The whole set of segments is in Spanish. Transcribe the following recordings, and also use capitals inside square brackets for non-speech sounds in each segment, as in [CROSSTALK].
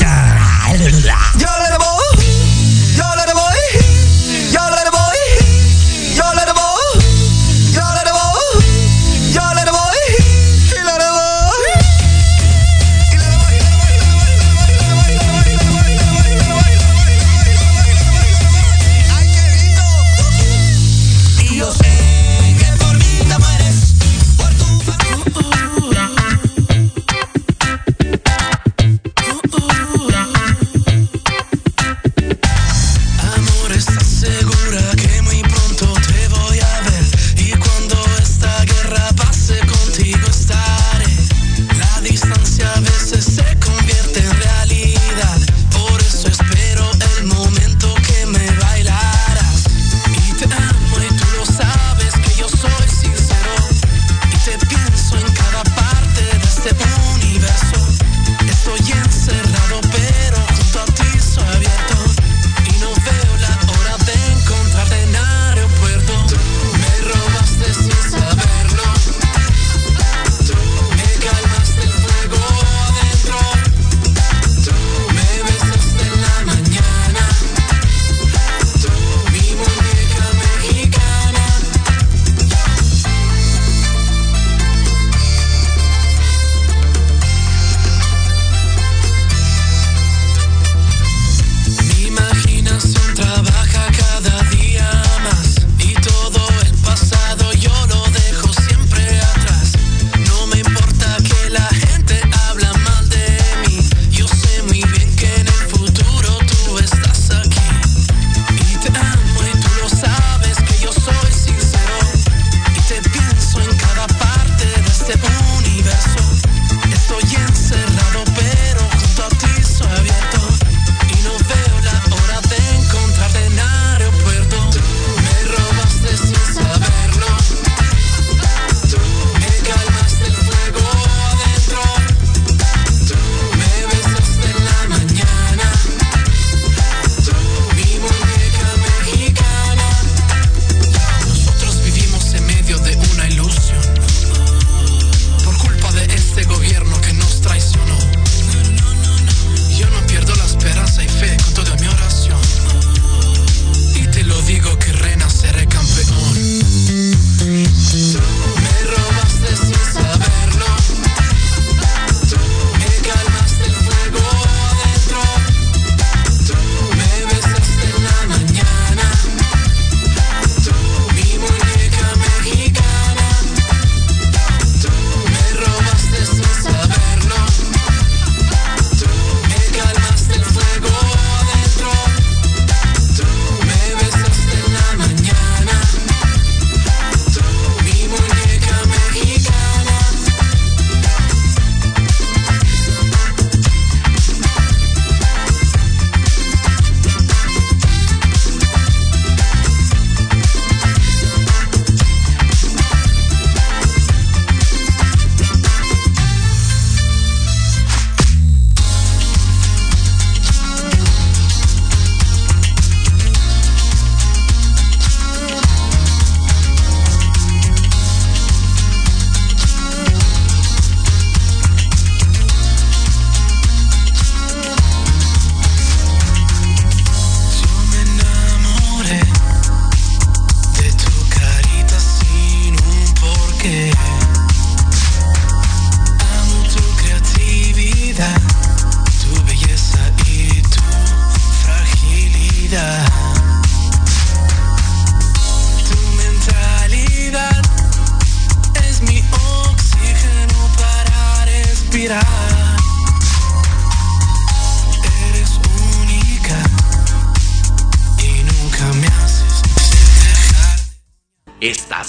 Da.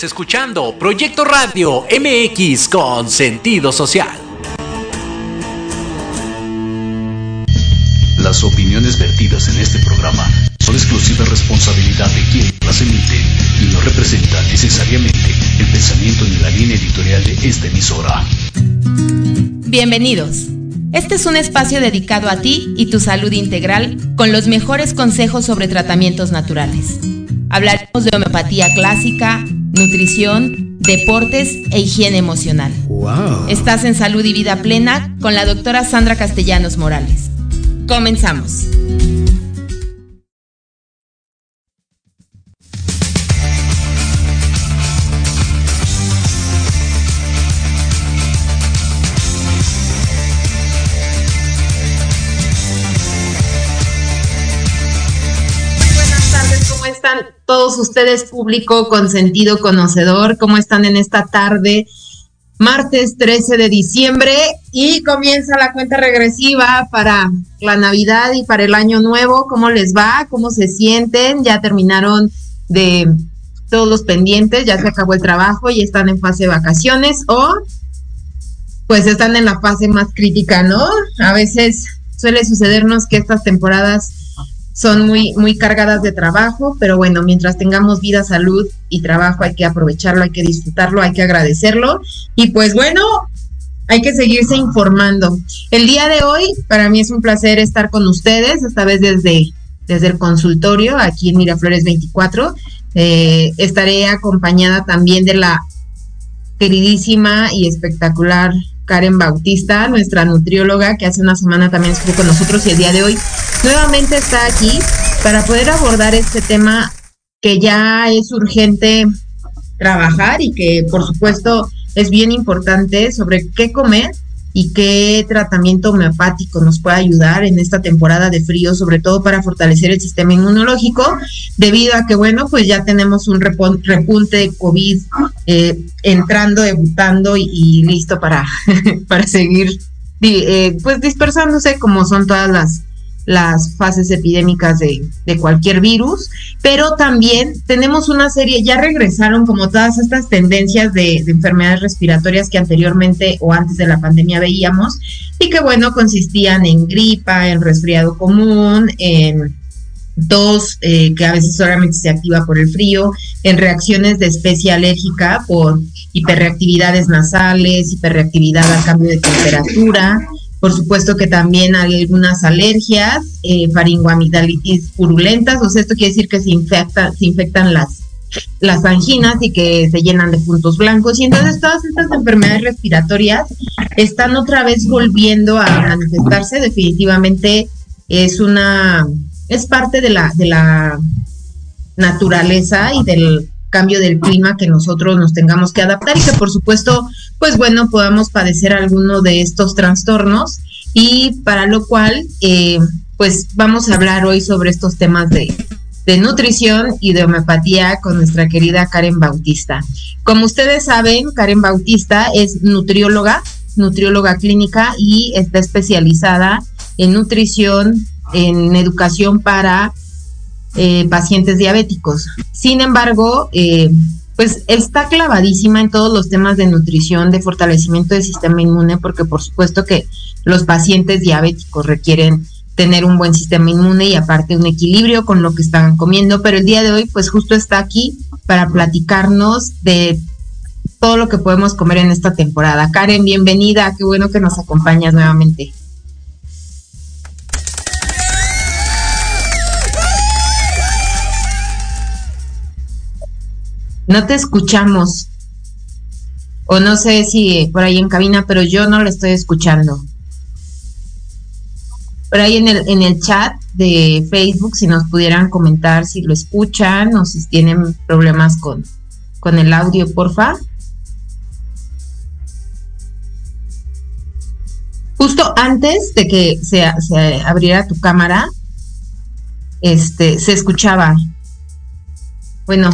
Escuchando Proyecto Radio MX con sentido social. Las opiniones vertidas en este programa son exclusiva responsabilidad de quien las emite y no representan necesariamente el pensamiento ni la línea editorial de esta emisora. Bienvenidos. Este es un espacio dedicado a ti y tu salud integral con los mejores consejos sobre tratamientos naturales. Hablaremos de homeopatía clásica, nutrición, deportes e higiene emocional. Estás en salud y vida plena con la doctora Sandra Castellanos Morales. Comenzamos. Todos ustedes, público con sentido conocedor, cómo están en esta tarde, martes 13 de diciembre, y comienza la cuenta regresiva para la Navidad y para el Año Nuevo. ¿Cómo les va? ¿Cómo se sienten? ¿Ya terminaron de todos los pendientes? ¿Ya se acabó el trabajo y están en fase de vacaciones? ¿O pues están en la fase más crítica, ¿no? A veces suele sucedernos que estas temporadas son muy, muy cargadas de trabajo, pero bueno, mientras tengamos vida, salud y trabajo hay que aprovecharlo, hay que disfrutarlo, hay que agradecerlo. Y pues bueno, hay que seguirse informando. El día de hoy, para mí es un placer estar con ustedes, esta vez desde, desde el consultorio aquí en Miraflores 24. Eh, estaré acompañada también de la queridísima y espectacular Karen Bautista, nuestra nutrióloga, que hace una semana también estuvo con nosotros y el día de hoy nuevamente está aquí para poder abordar este tema que ya es urgente trabajar y que por supuesto es bien importante sobre qué comer y qué tratamiento homeopático nos puede ayudar en esta temporada de frío, sobre todo para fortalecer el sistema inmunológico, debido a que, bueno, pues ya tenemos un repunte de COVID eh, entrando, debutando y, listo para, [LAUGHS] para seguir, eh, pues dispersándose como son todas las las fases epidémicas de, cualquier virus, pero también tenemos una serie, ya regresaron como todas estas tendencias de, enfermedades respiratorias que anteriormente o antes de la pandemia veíamos y que bueno, consistían en gripa, en resfriado común, en tos eh, que a veces solamente se activa por el frío, en reacciones de especie alérgica por hiperreactividades nasales, hiperreactividad al cambio de temperatura, por supuesto que también hay algunas alergias, eh, faringoamigdalitis purulentas, o sea, esto quiere decir que se, infecta, se infectan las, las anginas y que se llenan de puntos blancos. Y entonces todas estas enfermedades respiratorias están otra vez volviendo a manifestarse. Definitivamente es una, es parte de la, de la naturaleza y del cambio del clima que nosotros nos tengamos que adaptar y que por supuesto, pues bueno, podamos padecer alguno de estos trastornos y para lo cual, eh, pues vamos a hablar hoy sobre estos temas de, nutrición y de homeopatía con nuestra querida Karen Bautista. Como ustedes saben, Karen Bautista es nutrióloga, nutrióloga clínica y está especializada en nutrición, en educación para eh, pacientes diabéticos. Sin embargo, eh, pues está clavadísima en todos los temas de nutrición, de fortalecimiento del sistema inmune, porque por supuesto que los pacientes diabéticos requieren tener un buen sistema inmune y aparte un equilibrio con lo que están comiendo, pero el día de hoy pues justo está aquí para platicarnos de todo lo que podemos comer en esta temporada. Karen, bienvenida, qué bueno que nos acompañas nuevamente. No te escuchamos. O no sé si por ahí en cabina, pero yo no lo estoy escuchando. Por ahí en el, en el chat de Facebook, si nos pudieran comentar si lo escuchan o si tienen problemas con, con el audio, porfa. Justo antes de que se, se abriera tu cámara, este, se escuchaba. Bueno,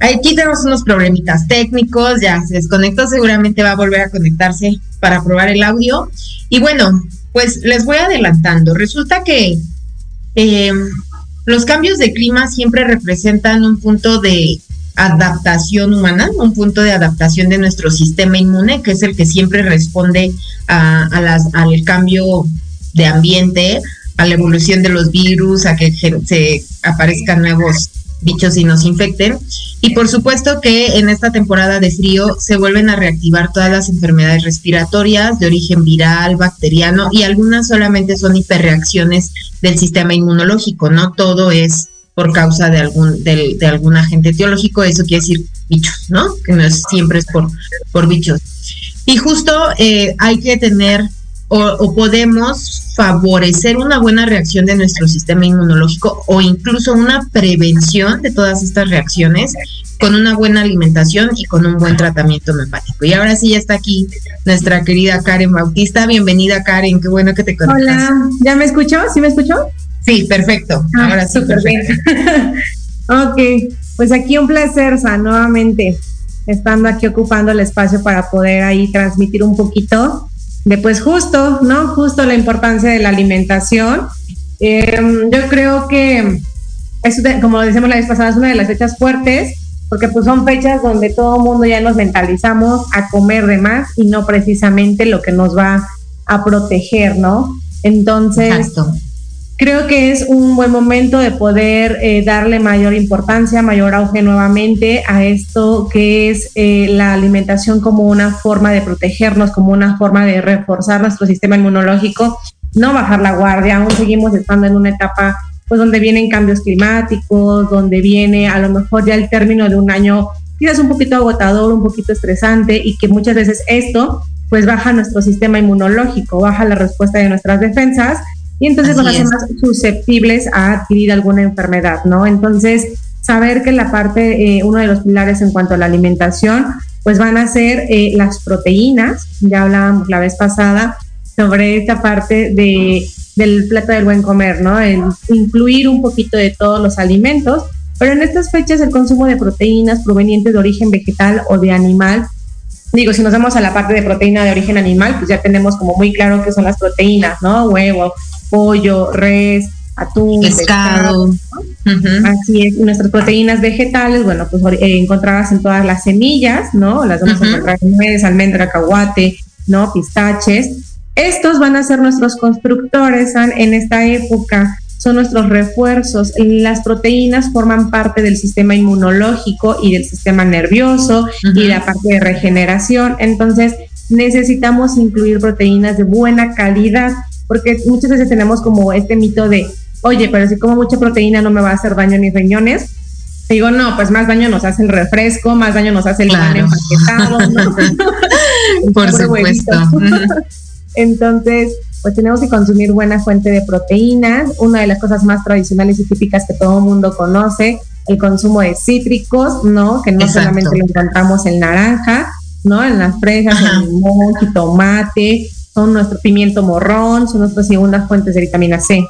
Aquí tenemos unos problemitas técnicos, ya se desconectó, seguramente va a volver a conectarse para probar el audio. Y bueno, pues les voy adelantando. Resulta que eh, los cambios de clima siempre representan un punto de adaptación humana, un punto de adaptación de nuestro sistema inmune, que es el que siempre responde a, las, al cambio de ambiente, a la evolución de los virus, a que se aparezcan nuevos bichos y nos infecten. Y por supuesto que en esta temporada de frío se vuelven a reactivar todas las enfermedades respiratorias de origen viral, bacteriano y algunas solamente son hiperreacciones del sistema inmunológico, no todo es por causa de algún, de, algún agente etiológico, eso quiere decir bichos, ¿no? Que no es, siempre es por, por bichos. Y justo eh, hay que tener o, o podemos favorecer una buena reacción de nuestro sistema inmunológico o incluso una prevención de todas estas reacciones con una buena alimentación y con un buen tratamiento homeopático. Y ahora sí ya está aquí nuestra querida Karen Bautista. Bienvenida Karen, qué bueno que te conectas. Hola, ¿ya me escuchó? ¿Sí me escuchó? Sí, perfecto. Ah, ahora sí. Bien. [LAUGHS] ok, pues aquí un placer, Sa, nuevamente, estando aquí ocupando el espacio para poder ahí transmitir un poquito de pues justo, ¿no? Justo la importancia de la alimentación. Em, yo creo que, eso, como decíamos la vez pasada, es una de las fechas fuertes porque pues son fechas donde todo el mundo ya nos mentalizamos a comer de más y no precisamente lo que nos va a proteger, ¿no? Entonces, creo que es un buen momento de poder eh, darle mayor importancia, mayor auge nuevamente a esto que es eh, la alimentación como una forma de protegernos, como una forma de reforzar nuestro sistema inmunológico, no bajar la guardia, aún seguimos estando en una etapa pues donde vienen cambios climáticos, donde viene a lo mejor ya el término de un año quizás un poquito agotador, un poquito estresante y que muchas veces esto pues baja nuestro sistema inmunológico, baja la respuesta de nuestras defensas y entonces nos hace más susceptibles a adquirir alguna enfermedad, ¿no? Entonces, saber que la parte, eh, uno de los pilares en cuanto a la alimentación, pues van a ser eh, las proteínas, ya hablábamos la vez pasada sobre esta parte de del plato del buen comer, ¿no? El incluir un poquito de todos los alimentos, pero en estas fechas el consumo de proteínas provenientes de origen vegetal o de animal, digo, si nos vamos a la parte de proteína de origen animal, pues ya tenemos como muy claro qué son las proteínas, ¿no? Huevo, pollo, res, atún, pescado. Así es, nuestras proteínas vegetales, bueno, pues eh, encontradas en todas las semillas, ¿no? Las vamos a encontrar en nuez, almendra, caguate, ¿no? Pistaches estos van a ser nuestros constructores en esta época, son nuestros refuerzos. Las proteínas forman parte del sistema inmunológico y del sistema nervioso y la parte de regeneración. Entonces, necesitamos incluir proteínas de buena calidad, porque muchas veces tenemos como este mito de, oye, pero si como mucha proteína no me va a hacer daño ni riñones. Digo, no, pues más daño nos hace el refresco, más daño nos hace el pan empaquetado, ¿no? [LAUGHS] Por supuesto. [LAUGHS] Entonces, pues tenemos que consumir buena fuente de proteínas. Una de las cosas más tradicionales y típicas que todo el mundo conoce, el consumo de cítricos, ¿no? Que no solamente lo encontramos en naranja, ¿no? En las fresas, en el limón, tomate, son nuestro pimiento morrón, son nuestras segundas fuentes de vitamina C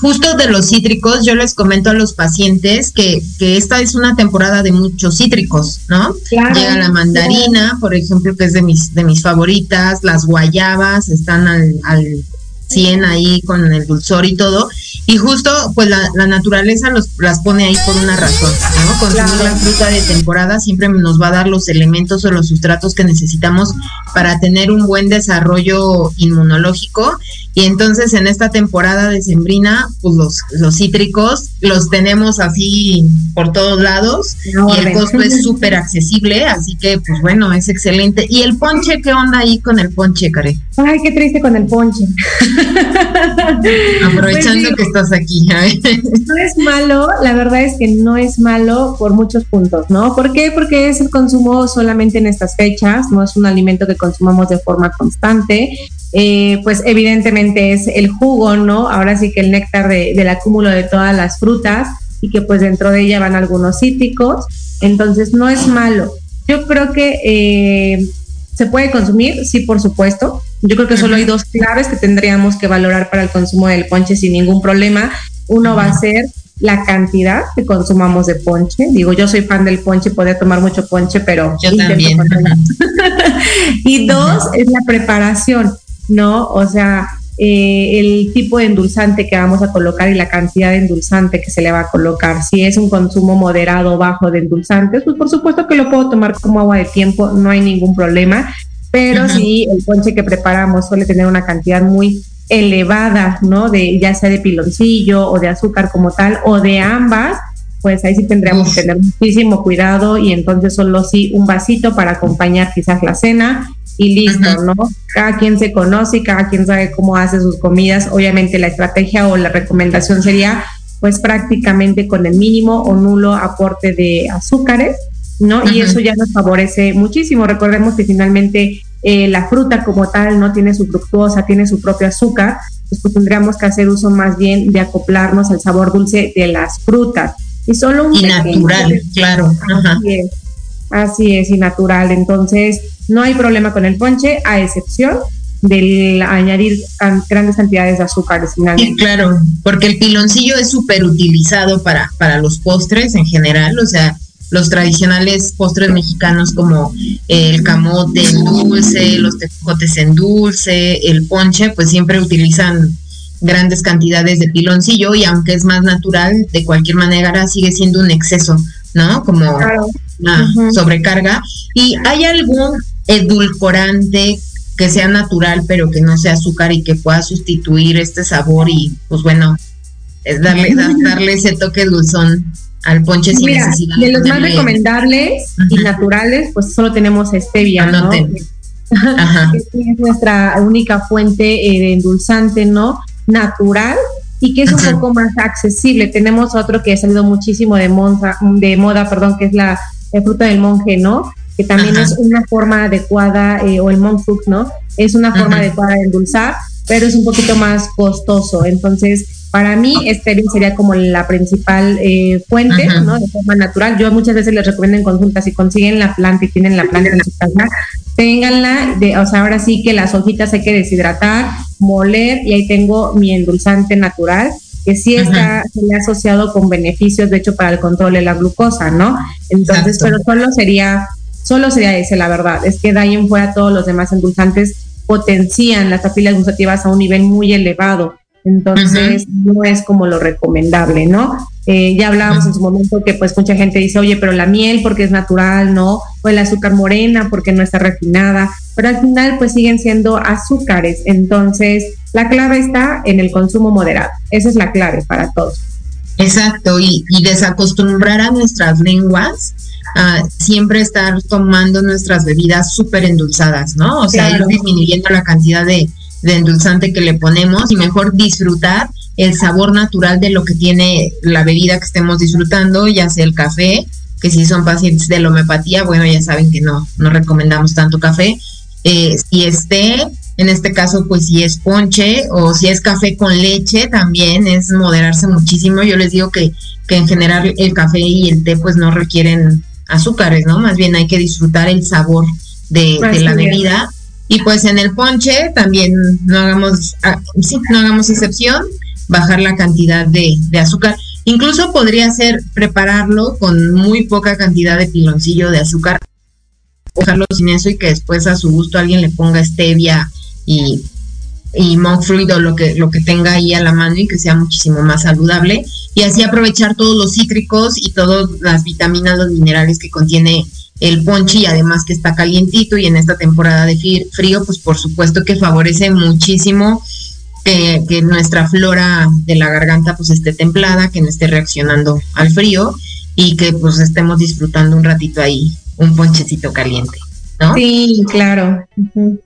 justo de los cítricos, yo les comento a los pacientes que, que esta es una temporada de muchos cítricos, ¿no? Llega la mandarina, por ejemplo, que es de mis, de mis favoritas, las guayabas están al, al 100 ahí con el dulzor y todo. Y justo, pues la, naturaleza los, las pone ahí por una razón, ¿no? Consumir la fruta de temporada siempre nos va a dar los elementos o los sustratos que necesitamos para tener un buen desarrollo inmunológico. Y entonces en esta temporada de sembrina, pues los, los cítricos los tenemos así por todos lados y el costo es [LAUGHS] súper accesible, así que pues bueno, es excelente. ¿Y el ponche qué onda ahí con el ponche, Care? Ay, qué triste con el ponche. [LAUGHS] Aprovechando pues que estás aquí. no es malo, la verdad es que no es malo por muchos puntos, ¿no? ¿Por qué? Porque es el consumo solamente en estas fechas, no es un alimento que consumamos de forma constante. Eh, pues evidentemente es el jugo, ¿no? Ahora sí que el néctar del acúmulo de todas las frutas y que pues dentro de ella van algunos cítricos, entonces no es malo. Yo creo que eh, se puede consumir, sí, por supuesto, yo creo que solo hay dos claves que tendríamos que valorar para el consumo del ponche sin ningún problema. Uno va a ser la cantidad que consumamos de ponche. Digo, yo soy fan del ponche, podría tomar mucho ponche, pero yo también. [LAUGHS] [LAUGHS] y dos es la preparación, ¿no? O sea, eh, el tipo de endulzante que vamos a colocar y la cantidad de endulzante que se le va a colocar. Si es un consumo moderado o bajo de endulzantes, pues por supuesto que lo puedo tomar como agua de tiempo, no hay ningún problema pero si el ponche que preparamos suele tener una cantidad muy elevada, ¿no? De ya sea de piloncillo o de azúcar como tal o de ambas, pues ahí sí tendríamos que tener muchísimo cuidado y entonces solo sí un vasito para acompañar quizás la cena y listo, ¿no? Cada quien se conoce y cada quien sabe cómo hace sus comidas. Obviamente la estrategia o la recomendación sería pues prácticamente con el mínimo o nulo aporte de azúcares ¿no? Y eso ya nos favorece muchísimo. Recordemos que finalmente eh, la fruta como tal no tiene su fructuosa, tiene su propio azúcar, pues, pues, tendríamos que hacer uso más bien de acoplarnos al sabor dulce de las frutas. Y solo un y natural, claro. Así es, así es, y natural. Entonces, no hay problema con el ponche, a excepción del añadir grandes cantidades de azúcares. Sí, claro, porque el piloncillo es súper utilizado para, para los postres en general, o sea, los tradicionales postres mexicanos como el camote en dulce, los tejotes en dulce, el ponche, pues siempre utilizan grandes cantidades de piloncillo y aunque es más natural, de cualquier manera sigue siendo un exceso, ¿no? Como una sobrecarga. ¿Y hay algún edulcorante que sea natural pero que no sea azúcar y que pueda sustituir este sabor y pues bueno, es darle, darle ese toque dulzón al ponche sin necesidad. De los más recomendables y naturales, pues solo tenemos stevia, ¿no? Ajá. [LAUGHS] es nuestra única fuente eh, de endulzante, ¿no? Natural y que es un poco más accesible. Tenemos otro que ha salido muchísimo de, de moda, perdón, que es la, fruta del monje, ¿no? Que también es una forma adecuada, eh, o el monk fruit, ¿no? Es una forma adecuada de endulzar, pero es un poquito más costoso. Entonces, para mí, este sería como la principal eh, fuente, ¿no? De forma natural. Yo muchas veces les recomiendo en consulta, si consiguen la planta y tienen la planta en su casa, ténganla, de, o sea, ahora sí que las hojitas hay que deshidratar, moler y ahí tengo mi endulzante natural que sí está asociado con beneficios, de hecho, para el control de la glucosa, ¿no? Entonces, pero solo sería, solo sería ese, la verdad, es que de ahí en fuera todos los demás endulzantes potencian las papilas gustativas a un nivel muy elevado. Entonces, no es como lo recomendable, ¿no? Eh, ya hablábamos en su momento que pues mucha gente dice, oye, pero la miel porque es natural, ¿no? O el azúcar morena porque no está refinada, pero al final pues siguen siendo azúcares. Entonces, la clave está en el consumo moderado. Esa es la clave para todos. Exacto, y, desacostumbrar a nuestras lenguas a siempre estar tomando nuestras bebidas súper endulzadas, ¿no? O sea, ir disminuyendo la cantidad de, de endulzante que le ponemos y mejor disfrutar el sabor natural de lo que tiene la bebida que estemos disfrutando, ya sea el café, que si son pacientes de la homeopatía, bueno, ya saben que no, no recomendamos tanto café. Eh, si esté, en este caso, pues si es ponche o si es café con leche, también es moderarse muchísimo. Yo les digo que, que en general el café y el té pues no requieren azúcares, ¿no? Más bien hay que disfrutar el sabor de, de la bebida y pues en el ponche también no hagamos, ah, sí, no hagamos excepción, bajar la cantidad de, azúcar. Incluso podría ser prepararlo con muy poca cantidad de piloncillo de azúcar, dejarlo sin eso y que después a su gusto alguien le ponga stevia y, y monk fruit o lo que, lo que tenga ahí a la mano y que sea muchísimo más saludable. Y así aprovechar todos los cítricos y todas las vitaminas, los minerales que contiene el ponche además que está calientito y en esta temporada de frío, pues por supuesto que favorece muchísimo que, nuestra flora de la garganta pues esté templada, que no esté reaccionando al frío y que pues estemos disfrutando un ratito ahí un ponchecito caliente. ¿No? Sí, claro.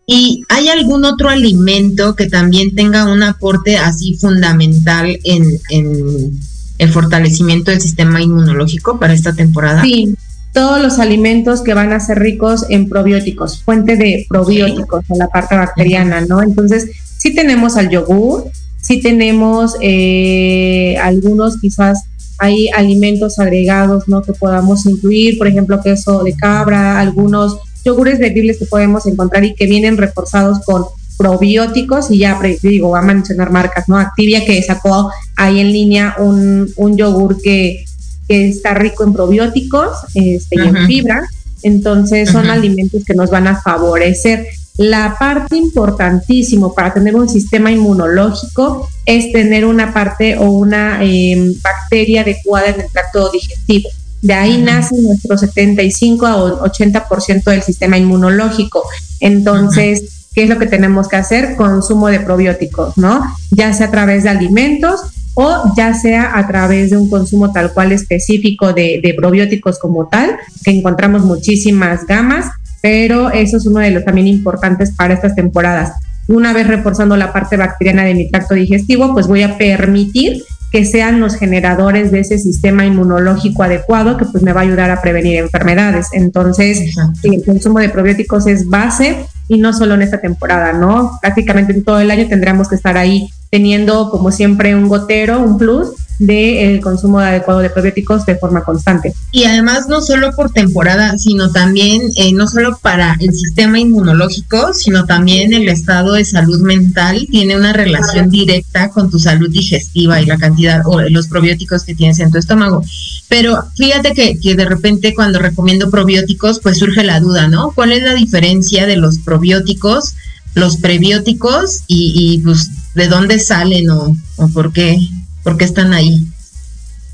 ¿Y hay algún otro alimento que también tenga un aporte así fundamental en, en el fortalecimiento del sistema inmunológico para esta temporada? Sí, todos los alimentos que van a ser ricos en probióticos, fuente de probióticos en la parte bacteriana, ¿no? Entonces, sí tenemos al yogur, sí tenemos eh, algunos quizás hay alimentos agregados, ¿no? Que podamos incluir, por ejemplo, queso de cabra, algunos yogures bebibles que podemos encontrar y que vienen reforzados con probióticos y ya digo, va a mencionar marcas, ¿no? Activia que sacó ahí en línea un, un yogur que que está rico en probióticos este, y en fibra. Entonces son alimentos que nos van a favorecer. La parte importantísimo para tener un sistema inmunológico es tener una parte o una em, bacteria adecuada en el tracto digestivo. De ahí nace nuestro 75 a 80% del sistema inmunológico. Entonces, ¿qué es lo que tenemos que hacer? Consumo de probióticos, ¿no? Ya sea a través de alimentos o ya sea a través de un consumo tal cual específico de, probióticos como tal, que encontramos muchísimas gamas, pero eso es uno de los también importantes para estas temporadas. Una vez reforzando la parte bacteriana de mi tracto digestivo, pues voy a permitir que sean los generadores de ese sistema inmunológico adecuado que pues me va a ayudar a prevenir enfermedades. Entonces, el consumo de probióticos es base y no solo en esta temporada, ¿no? Prácticamente en todo el año tendríamos que estar ahí teniendo como siempre un gotero, un plus del consumo adecuado de probióticos de forma constante. Y además no solo por temporada, sino también eh, no solo para el sistema inmunológico, sino también el estado de salud mental tiene una relación directa con tu salud digestiva y la cantidad o los probióticos que tienes en tu estómago. Pero fíjate que, que de repente cuando recomiendo probióticos, pues surge la duda, ¿no? ¿Cuál es la diferencia de los probióticos? los prebióticos y, y, pues de dónde salen o, o por qué porque están ahí.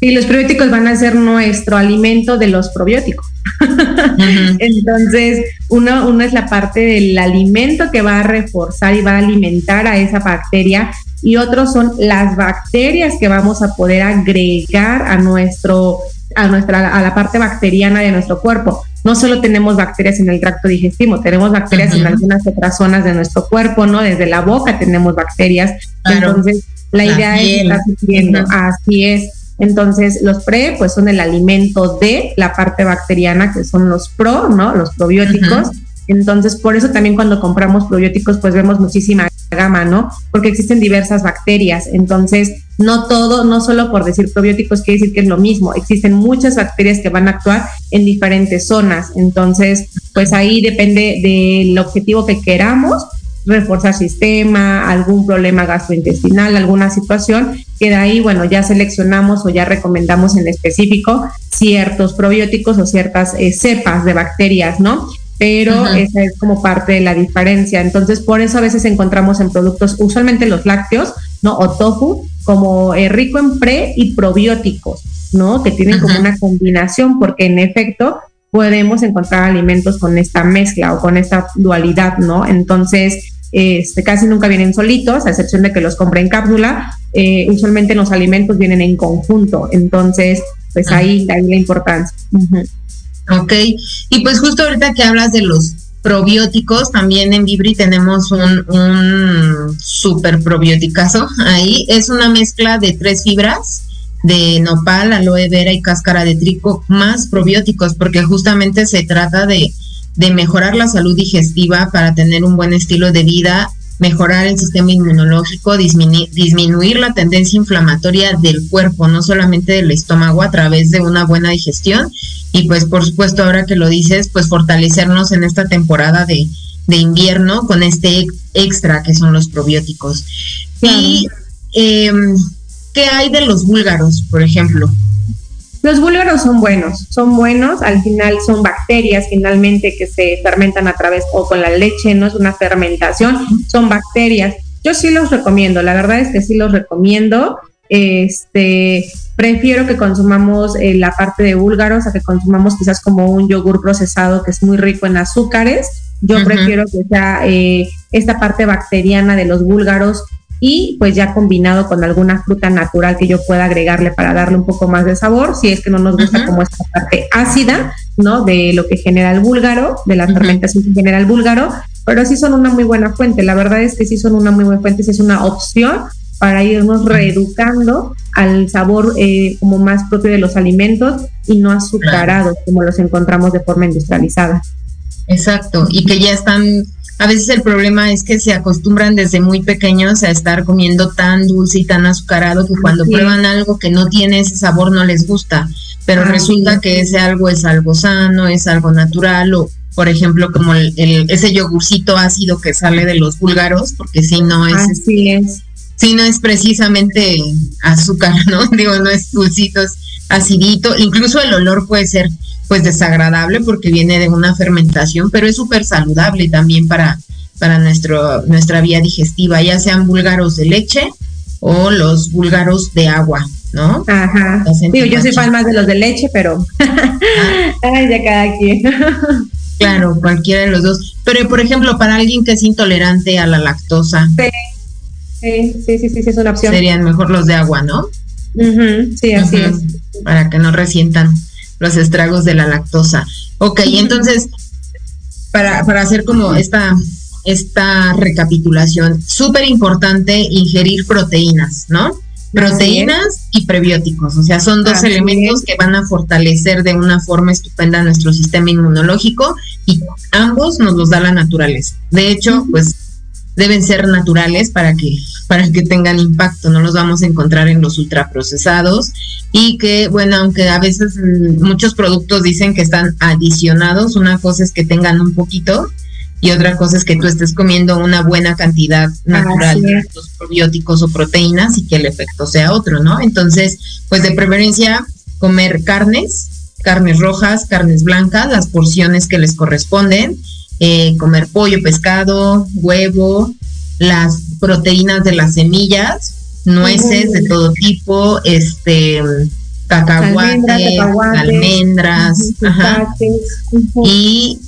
Sí, los probióticos van a ser nuestro alimento de los probióticos. [LAUGHS] Entonces, uno, uno es la parte del alimento que va a reforzar y va a alimentar a esa bacteria y otros son las bacterias que vamos a poder agregar a nuestro a nuestra a la parte bacteriana de nuestro cuerpo. No solo tenemos bacterias en el tracto digestivo, tenemos bacterias en algunas otras zonas de nuestro cuerpo, ¿no? Desde la boca tenemos bacterias. Entonces, la idea es estar sufriendo, así es. Entonces, los pre, pues son el alimento de la parte bacteriana, que son los pro, ¿no? Los probióticos. Entonces, por eso también cuando compramos probióticos, pues vemos muchísima gama, ¿no? Porque existen diversas bacterias. Entonces, no todo, no solo por decir probióticos quiere decir que es lo mismo. Existen muchas bacterias que van a actuar en diferentes zonas. Entonces, pues ahí depende del objetivo que queramos reforzar sistema, algún problema gastrointestinal, alguna situación, que de ahí, bueno, ya seleccionamos o ya recomendamos en específico ciertos probióticos o ciertas eh, cepas de bacterias, ¿no? Pero esa es como parte de la diferencia. Entonces, por eso a veces encontramos en productos, usualmente los lácteos, ¿no? O tofu, como eh, rico en pre y probióticos, ¿no? Que tienen como una combinación, porque en efecto podemos encontrar alimentos con esta mezcla o con esta dualidad, ¿no? Entonces, este, casi nunca vienen solitos, a excepción de que los compre en cápsula. Eh, usualmente los alimentos vienen en conjunto, entonces, pues ahí, ahí la importancia. Ok, y pues justo ahorita que hablas de los probióticos, también en Vibri tenemos un, un super probióticazo ahí. Es una mezcla de tres fibras de nopal, aloe vera y cáscara de trigo más probióticos, porque justamente se trata de de mejorar la salud digestiva para tener un buen estilo de vida, mejorar el sistema inmunológico, disminuir, la tendencia inflamatoria del cuerpo, no solamente del estómago, a través de una buena digestión. Y pues por supuesto, ahora que lo dices, pues fortalecernos en esta temporada de, invierno con este extra que son los probióticos. Y, em, ¿qué hay de los búlgaros, por ejemplo? Los búlgaros son buenos, son buenos, al final son bacterias finalmente que se fermentan a través o con la leche, no es una fermentación, son bacterias. Yo sí los recomiendo, la verdad es que sí los recomiendo. Este, prefiero que consumamos eh, la parte de búlgaros a que consumamos quizás como un yogur procesado que es muy rico en azúcares. Yo prefiero que sea eh, esta parte bacteriana de los búlgaros y pues ya combinado con alguna fruta natural que yo pueda agregarle para darle un poco más de sabor, si es que no nos gusta como esta parte ácida, ¿no? De lo que genera el búlgaro, de la fermentación que genera el búlgaro, pero sí son una muy buena fuente, la verdad es que sí son una muy buena fuente, sí es una opción para irnos reeducando al sabor eh, como más propio de los alimentos y no azucarados como los encontramos de forma industrializada. Exacto, y que ya están a veces el problema es que se acostumbran desde muy pequeños a estar comiendo tan dulce y tan azucarado que cuando prueban algo que no tiene ese sabor no les gusta, pero resulta que ese algo es algo sano, es algo natural o por ejemplo como el, ese yogurcito ácido que sale de los búlgaros, porque si no es Así es. Si no es precisamente azúcar, ¿no? [LAUGHS] Digo, no es dulcito, es acidito, incluso el olor puede ser pues desagradable porque viene de una fermentación, pero es súper saludable también para, para nuestro, nuestra vía digestiva, ya sean búlgaros de leche o los búlgaros de agua, ¿no? Ajá. Digo, yo soy fan más de los de leche, pero [LAUGHS] Ay, ya cada quien. claro, cualquiera de los dos. Pero, por ejemplo, para alguien que es intolerante a la lactosa. Sí, sí, sí, sí, sí es una opción. Serían mejor los de agua, ¿no? sí, así es. Para que no resientan los estragos de la lactosa. Ok, entonces, para, para hacer como esta, esta recapitulación, súper importante ingerir proteínas, ¿no? Proteínas y prebióticos. O sea, son dos elementos que van a fortalecer de una forma estupenda nuestro sistema inmunológico y ambos nos los da la naturaleza. De hecho, pues deben ser naturales para que para que tengan impacto, no los vamos a encontrar en los ultraprocesados y que bueno, aunque a veces mm, muchos productos dicen que están adicionados, una cosa es que tengan un poquito y otra cosa es que tú estés comiendo una buena cantidad natural de estos probióticos o proteínas y que el efecto sea otro, ¿no? Entonces, pues de preferencia comer carnes, carnes rojas, carnes blancas, las porciones que les corresponden eh, comer pollo, pescado, huevo, las proteínas de las semillas, nueces de todo tipo, este cacahuates, almendras, y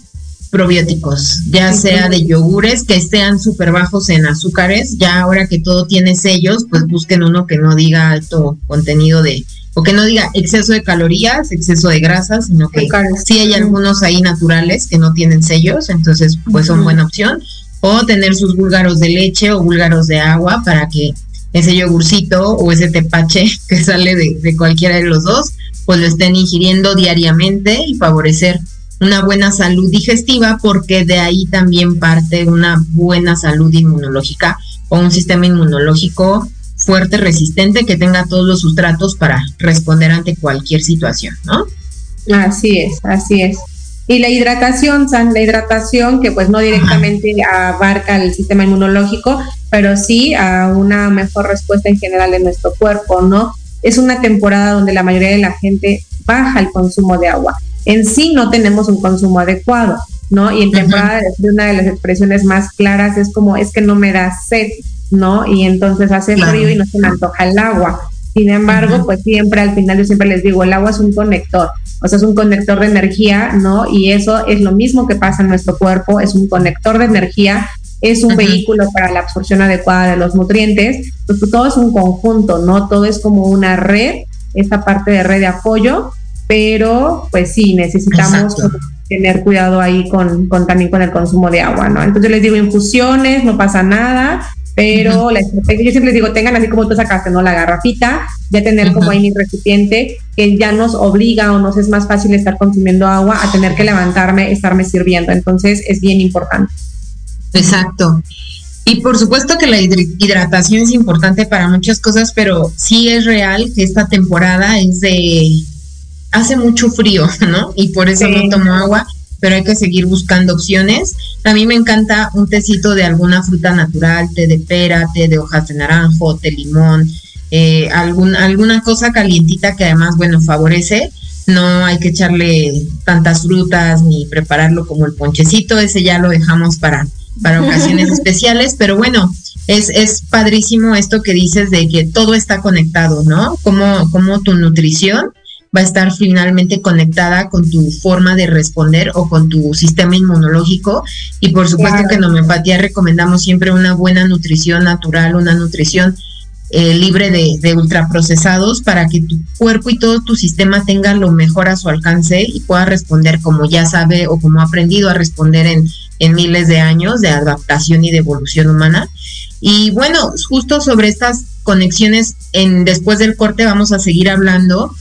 probióticos, ya sea de yogures que estén súper bajos en azúcares, ya ahora que todo tiene sellos, pues busquen uno que no diga alto contenido de o que no diga exceso de calorías, exceso de grasas, sino que sí hay algunos ahí naturales que no tienen sellos, entonces pues son buena opción. O tener sus búlgaros de leche o búlgaros de agua para que ese yogurcito o ese tepache [LAUGHS] que sale de, de cualquiera de los dos, pues lo estén ingiriendo diariamente y favorecer una buena salud digestiva porque de ahí también parte una buena salud inmunológica o un sistema inmunológico fuerte, resistente, que tenga todos los sustratos para responder ante cualquier situación, ¿no? Así es, así es. Y la hidratación, San, la hidratación que pues no directamente abarca el sistema inmunológico, pero sí a una mejor respuesta en general de nuestro cuerpo, ¿no? Es una temporada donde la mayoría de la gente baja el consumo de agua. En sí no tenemos un consumo adecuado, ¿no? Y en temporada de una de las expresiones más claras es como es que no me da sed, ¿no? Y entonces hace frío y no se me antoja el agua. Sin embargo, pues siempre al final yo siempre les digo, el agua es un conector, o sea, es un conector de energía, ¿no? Y eso es lo mismo que pasa en nuestro cuerpo, es un conector de energía, es un vehículo para la absorción adecuada de los nutrientes, pues, pues, todo es un conjunto, ¿no? Todo es como una red, esta parte de red de apoyo, pero pues sí, necesitamos tener cuidado ahí con, con, también con el consumo de agua, ¿no? Entonces les digo infusiones, no pasa nada, pero la estrategia, yo siempre les digo, tengan así como tú sacaste, ¿no? La garrafita, ya tener como ahí mi recipiente, que ya nos obliga o nos es más fácil estar consumiendo agua a tener que levantarme, estarme sirviendo. Entonces es bien importante. Exacto. Y por supuesto que la hidratación es importante para muchas cosas, pero sí es real que esta temporada es de hace mucho frío, [LAUGHS] ¿no? Y por eso no tomo agua pero hay que seguir buscando opciones. A mí me encanta un tecito de alguna fruta natural, té de pera, té de hojas de naranjo, té limón, eh, algún, alguna cosa calientita que además, bueno, favorece. No hay que echarle tantas frutas ni prepararlo como el ponchecito, ese ya lo dejamos para, para ocasiones [LAUGHS] especiales, pero bueno, es, es padrísimo esto que dices de que todo está conectado, ¿no? Como, como tu nutrición va a estar finalmente conectada con tu forma de responder o con tu sistema inmunológico. Y por supuesto que en homeopatía recomendamos siempre una buena nutrición natural, una nutrición eh, libre de, de, ultraprocesados para que tu cuerpo y todo tu sistema tengan lo mejor a su alcance y pueda responder como ya sabe o como ha aprendido a responder en, en miles de años de adaptación y de evolución humana. Y bueno, justo sobre estas conexiones, en, después del corte vamos a seguir hablando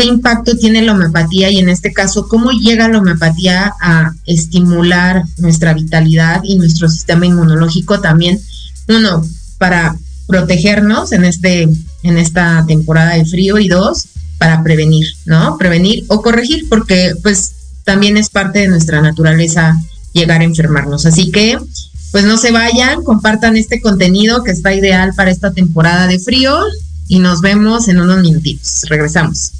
qué impacto tiene la homeopatía y en este caso, cómo llega la homeopatía a estimular nuestra vitalidad y nuestro sistema inmunológico también, uno, para protegernos en este en esta temporada de frío y dos, para prevenir, ¿no? Prevenir o corregir porque pues también es parte de nuestra naturaleza llegar a enfermarnos. Así que pues no se vayan, compartan este contenido que está ideal para esta temporada de frío y nos vemos en unos minutitos. Regresamos.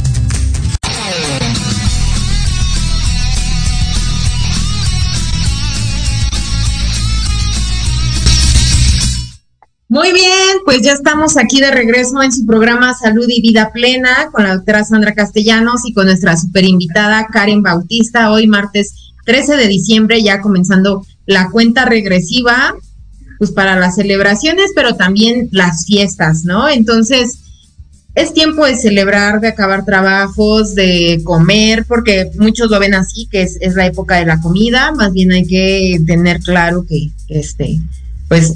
Pues ya estamos aquí de regreso en su programa Salud y Vida Plena con la doctora Sandra Castellanos y con nuestra super invitada Karen Bautista. Hoy martes 13 de diciembre, ya comenzando la cuenta regresiva, pues para las celebraciones, pero también las fiestas, ¿no? Entonces, es tiempo de celebrar, de acabar trabajos, de comer, porque muchos lo ven así, que es, es la época de la comida, más bien hay que tener claro que, este, pues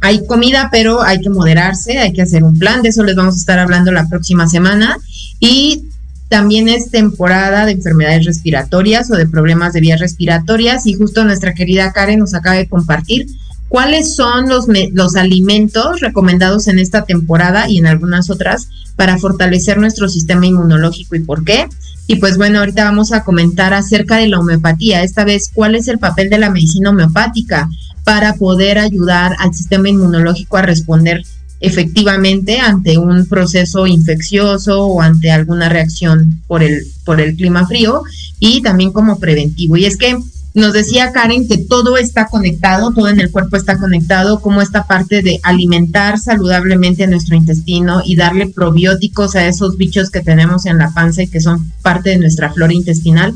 hay, comida, pero hay que moderarse, hay que hacer un plan, de eso les vamos a estar hablando la próxima semana. Y también es temporada de enfermedades respiratorias o de problemas de vías respiratorias y justo nuestra querida Karen nos acaba de compartir cuáles son los, los alimentos recomendados en esta temporada y en algunas otras para fortalecer nuestro sistema inmunológico y por qué. Y pues bueno, ahorita vamos a comentar acerca de la homeopatía, esta vez cuál es el papel de la medicina homeopática para poder ayudar al sistema inmunológico a responder efectivamente ante un proceso infeccioso o ante alguna reacción por el, por el clima frío y también como preventivo. Y es que nos decía Karen que todo está conectado, todo en el cuerpo está conectado, como esta parte de alimentar saludablemente nuestro intestino y darle probióticos a esos bichos que tenemos en la panza y que son parte de nuestra flora intestinal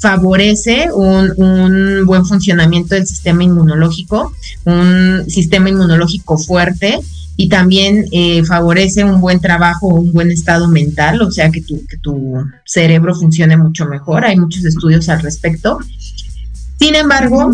favorece un, buen funcionamiento del sistema inmunológico, un sistema inmunológico fuerte y también eh, favorece un buen trabajo, un buen estado mental, o sea que tu, que tu cerebro funcione mucho mejor. Hay muchos estudios al respecto. Sin embargo,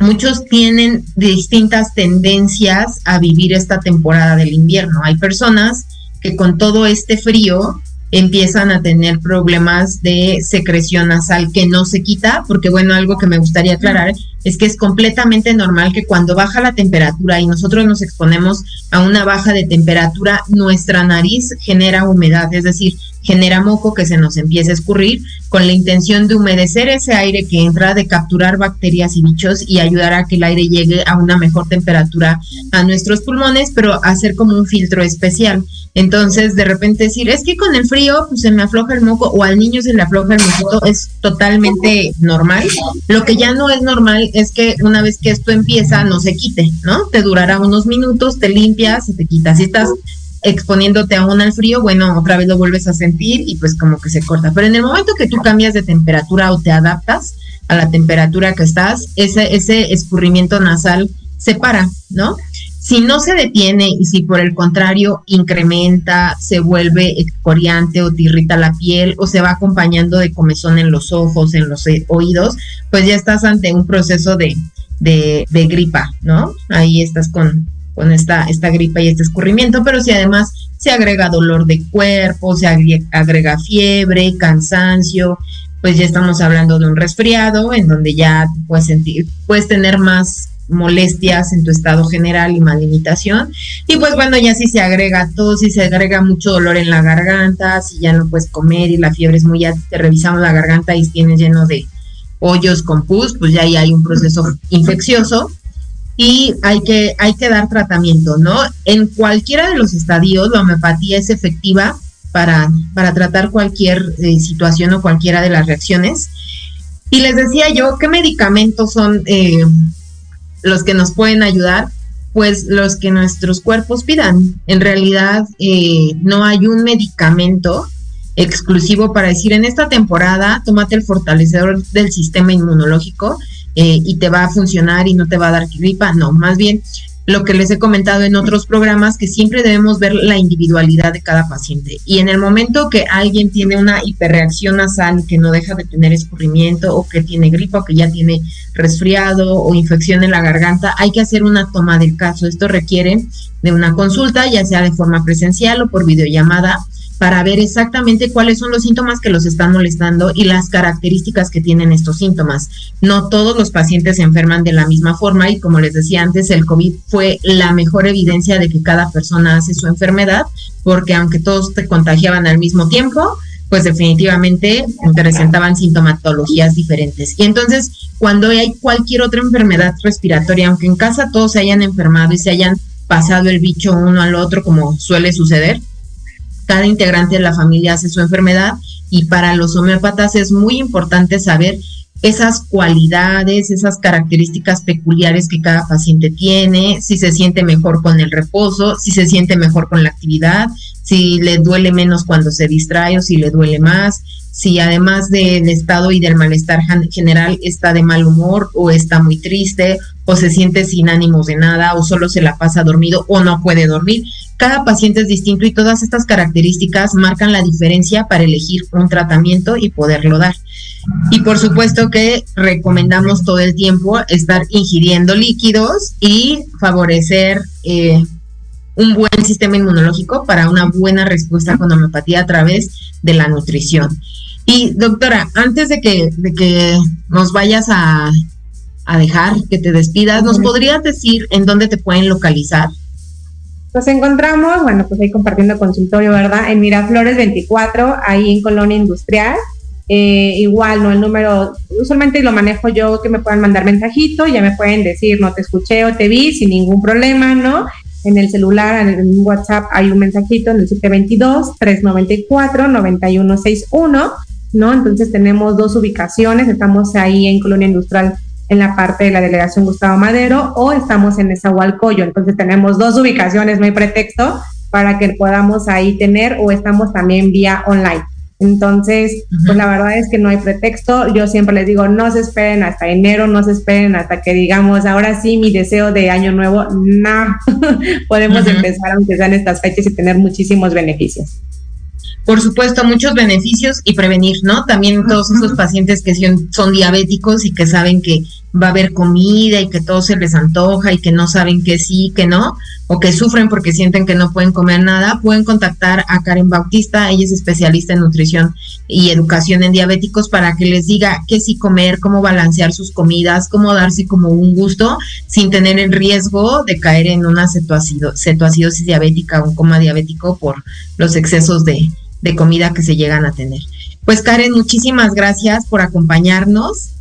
muchos tienen distintas tendencias a vivir esta temporada del invierno. Hay personas que con todo este frío empiezan a tener problemas de secreción nasal que no se quita, porque bueno, algo que me gustaría aclarar es que es completamente normal que cuando baja la temperatura y nosotros nos exponemos a una baja de temperatura, nuestra nariz genera humedad, es decir, genera moco que se nos empieza a escurrir con la intención de humedecer ese aire que entra, de capturar bacterias y bichos y ayudar a que el aire llegue a una mejor temperatura a nuestros pulmones, pero hacer como un filtro especial. Entonces, de repente decir, es que con el frío pues, se me afloja el moco o al niño se le afloja el moco, es totalmente normal. Lo que ya no es normal es que una vez que esto empieza no se quite, ¿no? Te durará unos minutos, te limpias, se te quita. Si estás exponiéndote aún al frío, bueno, otra vez lo vuelves a sentir y pues como que se corta. Pero en el momento que tú cambias de temperatura o te adaptas a la temperatura que estás, ese, ese escurrimiento nasal se para, ¿no? Si no se detiene y si por el contrario incrementa, se vuelve excoriante o te irrita la piel o se va acompañando de comezón en los ojos, en los eh, oídos, pues ya estás ante un proceso de, de, gripa, ¿no? Ahí estás con, con esta, esta gripa y este escurrimiento, pero si además se agrega dolor de cuerpo, se agrega fiebre, cansancio, pues ya estamos hablando de un resfriado en donde ya puedes sentir, puedes tener más molestias en tu estado general y limitación. Y pues bueno, ya si se agrega todo, si se agrega mucho dolor en la garganta, si ya no puedes comer y la fiebre es muy alta, te revisamos la garganta y tienes lleno de hoyos con pus, pues ya ahí hay un proceso [LAUGHS] infeccioso y hay que, hay que dar tratamiento, ¿no? En cualquiera de los estadios, la homeopatía es efectiva para, para tratar cualquier eh, situación o cualquiera de las reacciones. Y les decía yo, ¿qué medicamentos son eh, los que nos pueden ayudar, pues los que nuestros cuerpos pidan. En realidad eh, no hay un medicamento exclusivo para decir en esta temporada tómate el fortalecedor del sistema inmunológico, eh, y te va a funcionar y no te va a dar gripa, no, más bien lo que les he comentado en otros programas, que siempre debemos ver la individualidad de cada paciente. Y en el momento que alguien tiene una hiperreacción nasal que no deja de tener escurrimiento o que tiene gripa o que ya tiene resfriado o infección en la garganta, hay que hacer una toma del caso. Esto requiere de una consulta, ya sea de forma presencial o por videollamada para ver exactamente cuáles son los síntomas que los están molestando y las características que tienen estos síntomas. No todos los pacientes se enferman de la misma forma y como les decía antes, el COVID fue la mejor evidencia de que cada persona hace su enfermedad, porque aunque todos te contagiaban al mismo tiempo, pues definitivamente presentaban sintomatologías diferentes. Y entonces, cuando hay cualquier otra enfermedad respiratoria, aunque en casa todos se hayan enfermado y se hayan pasado el bicho uno al otro, como suele suceder, cada integrante de la familia hace su enfermedad y para los homeópatas es muy importante saber esas cualidades, esas características peculiares que cada paciente tiene, si se siente mejor con el reposo, si se siente mejor con la actividad, si le duele menos cuando se distrae o si le duele más, si además del estado y del malestar general está de mal humor o está muy triste o se siente sin ánimos de nada o solo se la pasa dormido o no puede dormir. Cada paciente es distinto y todas estas características marcan la diferencia para elegir un tratamiento y poderlo dar. Y por supuesto que recomendamos todo el tiempo estar ingiriendo líquidos y favorecer eh, un buen sistema inmunológico para una buena respuesta con homeopatía a través de la nutrición. Y doctora, antes de que, de que nos vayas a, dejar, que te despidas, ¿nos podrías decir en dónde te pueden localizar? Nos encontramos, bueno, pues ahí compartiendo consultorio, ¿verdad? En Miraflores 24, ahí en Colonia Industrial. Eh, igual, ¿no? El número, usualmente lo manejo yo, que me puedan mandar mensajito, ya me pueden decir, no te escuché o te vi sin ningún problema, ¿no? En el celular, en el WhatsApp hay un mensajito en el 722-394-9161 ¿no? Entonces tenemos dos ubicaciones, estamos ahí en Colonia Industrial en la parte de la delegación Gustavo Madero o estamos en Nezahualcóyotl. Entonces tenemos dos ubicaciones, no hay pretexto para que podamos ahí tener o estamos también vía online. Entonces, pues la verdad es que no hay pretexto. Yo siempre les digo, no se esperen hasta enero, no se esperen hasta que digamos, ahora sí, mi deseo de año nuevo, no, [LAUGHS] podemos empezar aunque sean estas fechas y tener muchísimos beneficios por supuesto, muchos beneficios y prevenir, ¿no? También todos esos pacientes que son diabéticos y que saben que va a haber comida y que todo se les antoja y que no saben que sí, que no, o que sufren porque sienten que no pueden comer nada, pueden contactar a Karen Bautista, ella es especialista en nutrición y educación en diabéticos para que les diga qué sí comer, cómo balancear sus comidas, cómo darse como un gusto sin tener el riesgo de caer en una cetoacidosis diabética o un coma diabético por los excesos de, de comida que se llegan a tener. Pues Karen, muchísimas gracias por acompañarnos.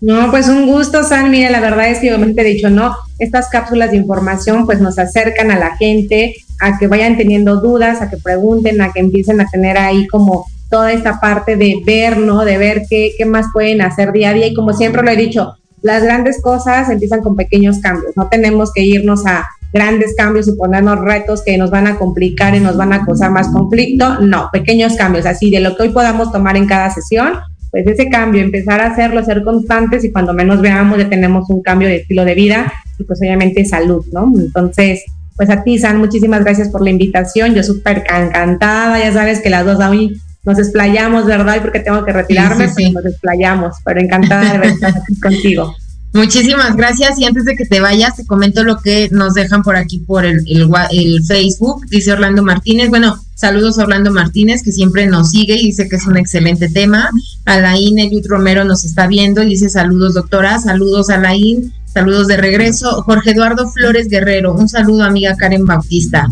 No, pues un gusto, San. Mira, la verdad es que obviamente he dicho, no, estas cápsulas de información pues nos acercan a la gente a que vayan teniendo dudas, a que pregunten, a que empiecen a tener ahí como toda esta parte de ver, ¿no? De ver qué, qué más pueden hacer día a día. Y como siempre lo he dicho, las grandes cosas empiezan con pequeños cambios. No tenemos que irnos a grandes cambios y ponernos retos que nos van a complicar y nos van a causar más conflicto. No, pequeños cambios, así de lo que hoy podamos tomar en cada sesión, pues ese cambio, empezar a hacerlo, ser constantes y cuando menos veamos ya tenemos un cambio de estilo de vida y pues obviamente salud, ¿no? Entonces, pues a ti, San, muchísimas gracias por la invitación. Yo súper encantada, ya sabes que las dos hoy nos explayamos, ¿verdad? Y porque tengo que retirarme, sí, nos explayamos, pero encantada de estar aquí [LAUGHS] contigo. Muchísimas gracias y antes de que te vayas te comento lo que nos dejan por aquí por el, el, Facebook. Dice Orlando Martínez, bueno, saludos a Orlando Martínez que siempre nos sigue y dice que es un excelente tema. Alain Eliud Romero nos está viendo y dice saludos doctora, saludos Alain, saludos de regreso. Jorge Eduardo Flores Guerrero, un saludo amiga Karen Bautista.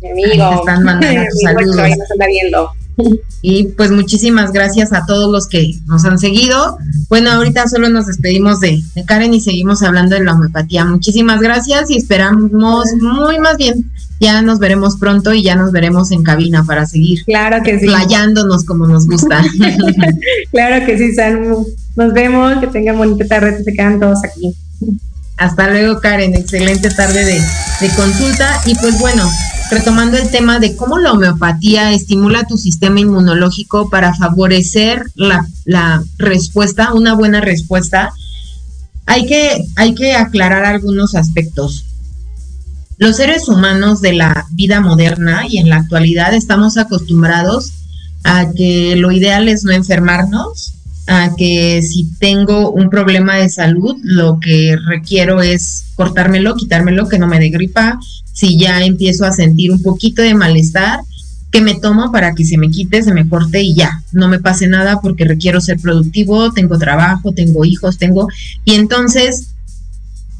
Mi amigo. están mandando [LAUGHS] saludos. [LAUGHS] Y pues muchísimas gracias a todos los que nos han seguido. Bueno, ahorita solo nos despedimos de, Karen y seguimos hablando de la homeopatía. Muchísimas gracias y esperamos muy más bien. Ya nos veremos pronto y ya nos veremos en cabina para seguir claro que sí. playándonos como nos gusta. [LAUGHS] claro que sí, Salmo. Nos vemos, que tengan bonita tarde, se quedan todos aquí. Hasta luego, Karen. Excelente tarde de, de consulta. Y pues bueno, retomando el tema de cómo la homeopatía estimula tu sistema inmunológico para favorecer la, respuesta, una buena respuesta hay que, hay que aclarar algunos aspectos. Los seres humanos de la vida moderna y en la actualidad estamos acostumbrados a que lo ideal es no enfermarnos, a que si tengo un problema de salud, lo que requiero es cortármelo, quitármelo, que no me dé gripa. Si ya empiezo a sentir un poquito de malestar, que me tomo para que se me quite, se me corte y ya, no me pase nada porque requiero ser productivo, tengo trabajo, tengo hijos, tengo... Y entonces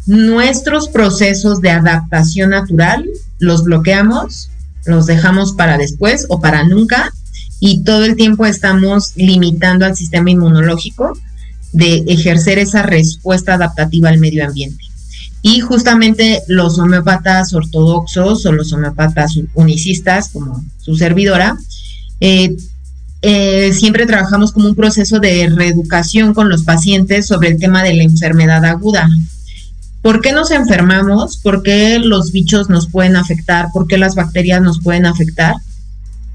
nuestros procesos de adaptación natural los bloqueamos, los dejamos para después o para nunca y todo el tiempo estamos limitando al sistema inmunológico de ejercer esa respuesta adaptativa al medio ambiente. Y justamente los homeópatas ortodoxos o los homeópatas unicistas, como su servidora, eh, eh, siempre trabajamos como un proceso de reeducación con los pacientes sobre el tema de la enfermedad aguda. ¿Por qué nos enfermamos? ¿Por qué los bichos nos pueden afectar? ¿Por qué las bacterias nos pueden afectar?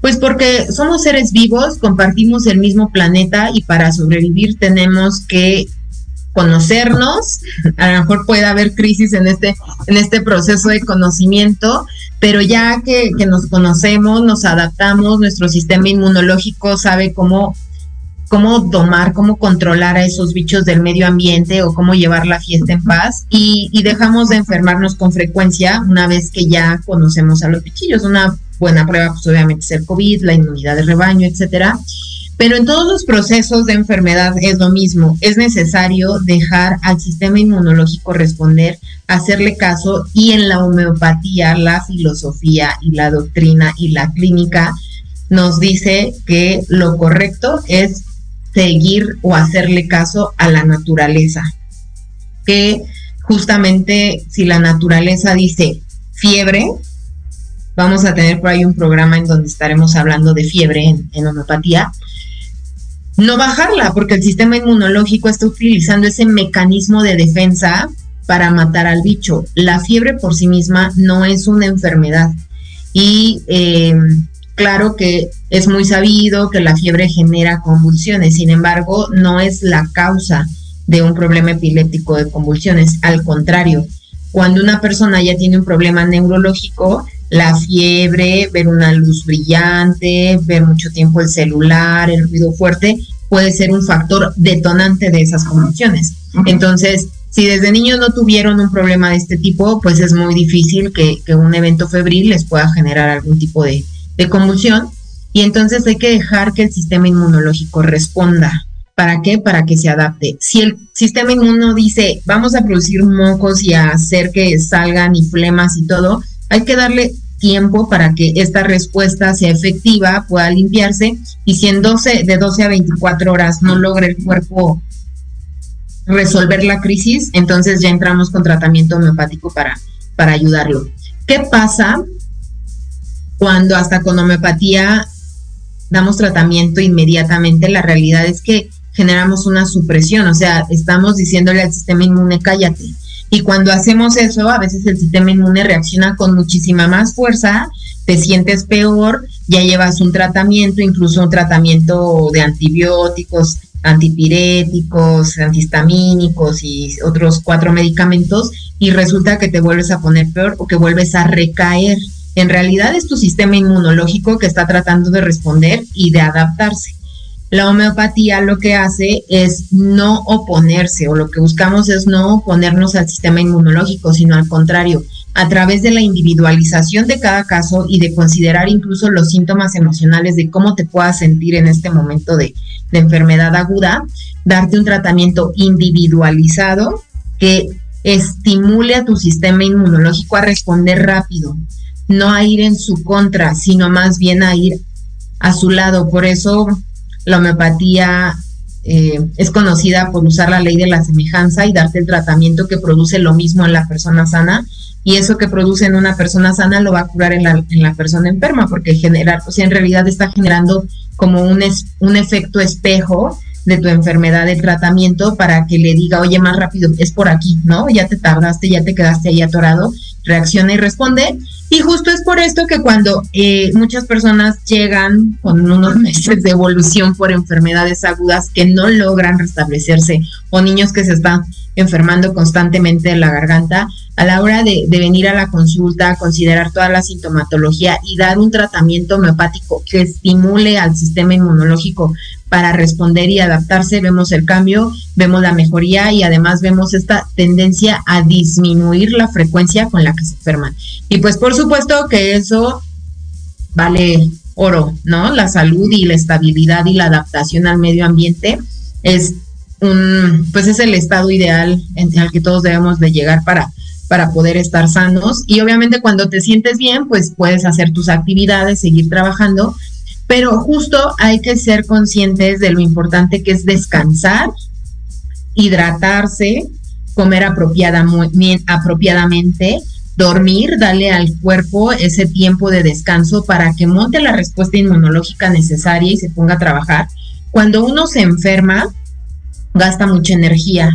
Pues porque somos seres vivos, compartimos el mismo planeta y para sobrevivir tenemos que conocernos. A lo mejor puede haber crisis en este, en este proceso de conocimiento, pero ya que, nos conocemos, nos adaptamos, nuestro sistema inmunológico sabe cómo cómo tomar, cómo controlar a esos bichos del medio ambiente o cómo llevar la fiesta en paz y, y, dejamos de enfermarnos con frecuencia una vez que ya conocemos a los bichillos. Una buena prueba, pues obviamente es el COVID, la inmunidad de rebaño, etcétera. Pero en todos los procesos de enfermedad es lo mismo. Es necesario dejar al sistema inmunológico responder, hacerle caso y en la homeopatía, la filosofía y la doctrina y la clínica nos dice que lo correcto es seguir o hacerle caso a la naturaleza. Que justamente si la naturaleza dice fiebre, vamos a tener por ahí un programa en donde estaremos hablando de fiebre en, homeopatía, no bajarla, porque el sistema inmunológico está utilizando ese mecanismo de defensa para matar al bicho. La fiebre por sí misma no es una enfermedad. Y eh, Claro que es muy sabido que la fiebre genera convulsiones, sin embargo, no es la causa de un problema epiléptico de convulsiones. Al contrario, cuando una persona ya tiene un problema neurológico, la fiebre, ver una luz brillante, ver mucho tiempo el celular, el ruido fuerte, puede ser un factor detonante de esas convulsiones. Entonces, si desde niños no tuvieron un problema de este tipo, pues es muy difícil que, que un evento febril les pueda generar algún tipo de, de convulsión y entonces hay que dejar que el sistema inmunológico responda. ¿Para qué? Para que se adapte. Si el sistema inmuno dice, vamos a producir mocos y a hacer que salgan y flemas y todo, hay que darle tiempo para que esta respuesta sea efectiva, pueda limpiarse y si en 12, de 12 a 24 horas no logra el cuerpo resolver la crisis, entonces ya entramos con tratamiento homeopático para, para ayudarlo. ¿Qué pasa cuando hasta con homeopatía damos tratamiento inmediatamente, la realidad es que generamos una supresión, o sea, estamos diciéndole al sistema inmune cállate. Y cuando hacemos eso, a veces el sistema inmune reacciona con muchísima más fuerza, te sientes peor, ya llevas un tratamiento, incluso un tratamiento de antibióticos, antipiréticos, antihistamínicos y otros cuatro medicamentos, y resulta que te vuelves a poner peor o que vuelves a recaer. En realidad es tu sistema inmunológico que está tratando de responder y de adaptarse. La homeopatía lo que hace es no oponerse o lo que buscamos es no oponernos al sistema inmunológico, sino al contrario, a través de la individualización de cada caso y de considerar incluso los síntomas emocionales de cómo te puedas sentir en este momento de, de enfermedad aguda, darte un tratamiento individualizado que estimule a tu sistema inmunológico a responder rápido, no a ir en su contra, sino más bien a ir a su lado. Por eso la homeopatía eh, es conocida por usar la ley de la semejanza y darte el tratamiento que produce lo mismo en la persona sana y eso que produce en una persona sana lo va a curar en la, en la persona enferma porque generar, o sea, en realidad está generando como un, es, un efecto espejo de tu enfermedad de tratamiento para que le diga, oye, más rápido, es por aquí, ¿no? Ya te tardaste, ya te quedaste ahí atorado, reacciona y responde. Y justo es por esto que cuando eh, muchas personas llegan con unos [LAUGHS] meses de evolución por enfermedades agudas que no logran restablecerse o niños que se están enfermando constantemente la garganta, a la hora de, venir a la consulta, considerar toda la sintomatología y dar un tratamiento homeopático que estimule al sistema inmunológico para responder y adaptarse, vemos el cambio, vemos la mejoría y además vemos esta tendencia a disminuir la frecuencia con la que se enferman. Y pues por supuesto que eso vale oro, ¿no? La salud y la estabilidad y la adaptación al medio ambiente es un, pues es el estado ideal en, al que todos debemos de llegar para para poder estar sanos. Y obviamente cuando te sientes bien, pues puedes hacer tus actividades, seguir trabajando, pero justo hay que ser conscientes de lo importante que es descansar, hidratarse, comer apropiadamente, dormir, darle al cuerpo ese tiempo de descanso para que monte la respuesta inmunológica necesaria y se ponga a trabajar. Cuando uno se enferma, gasta mucha energía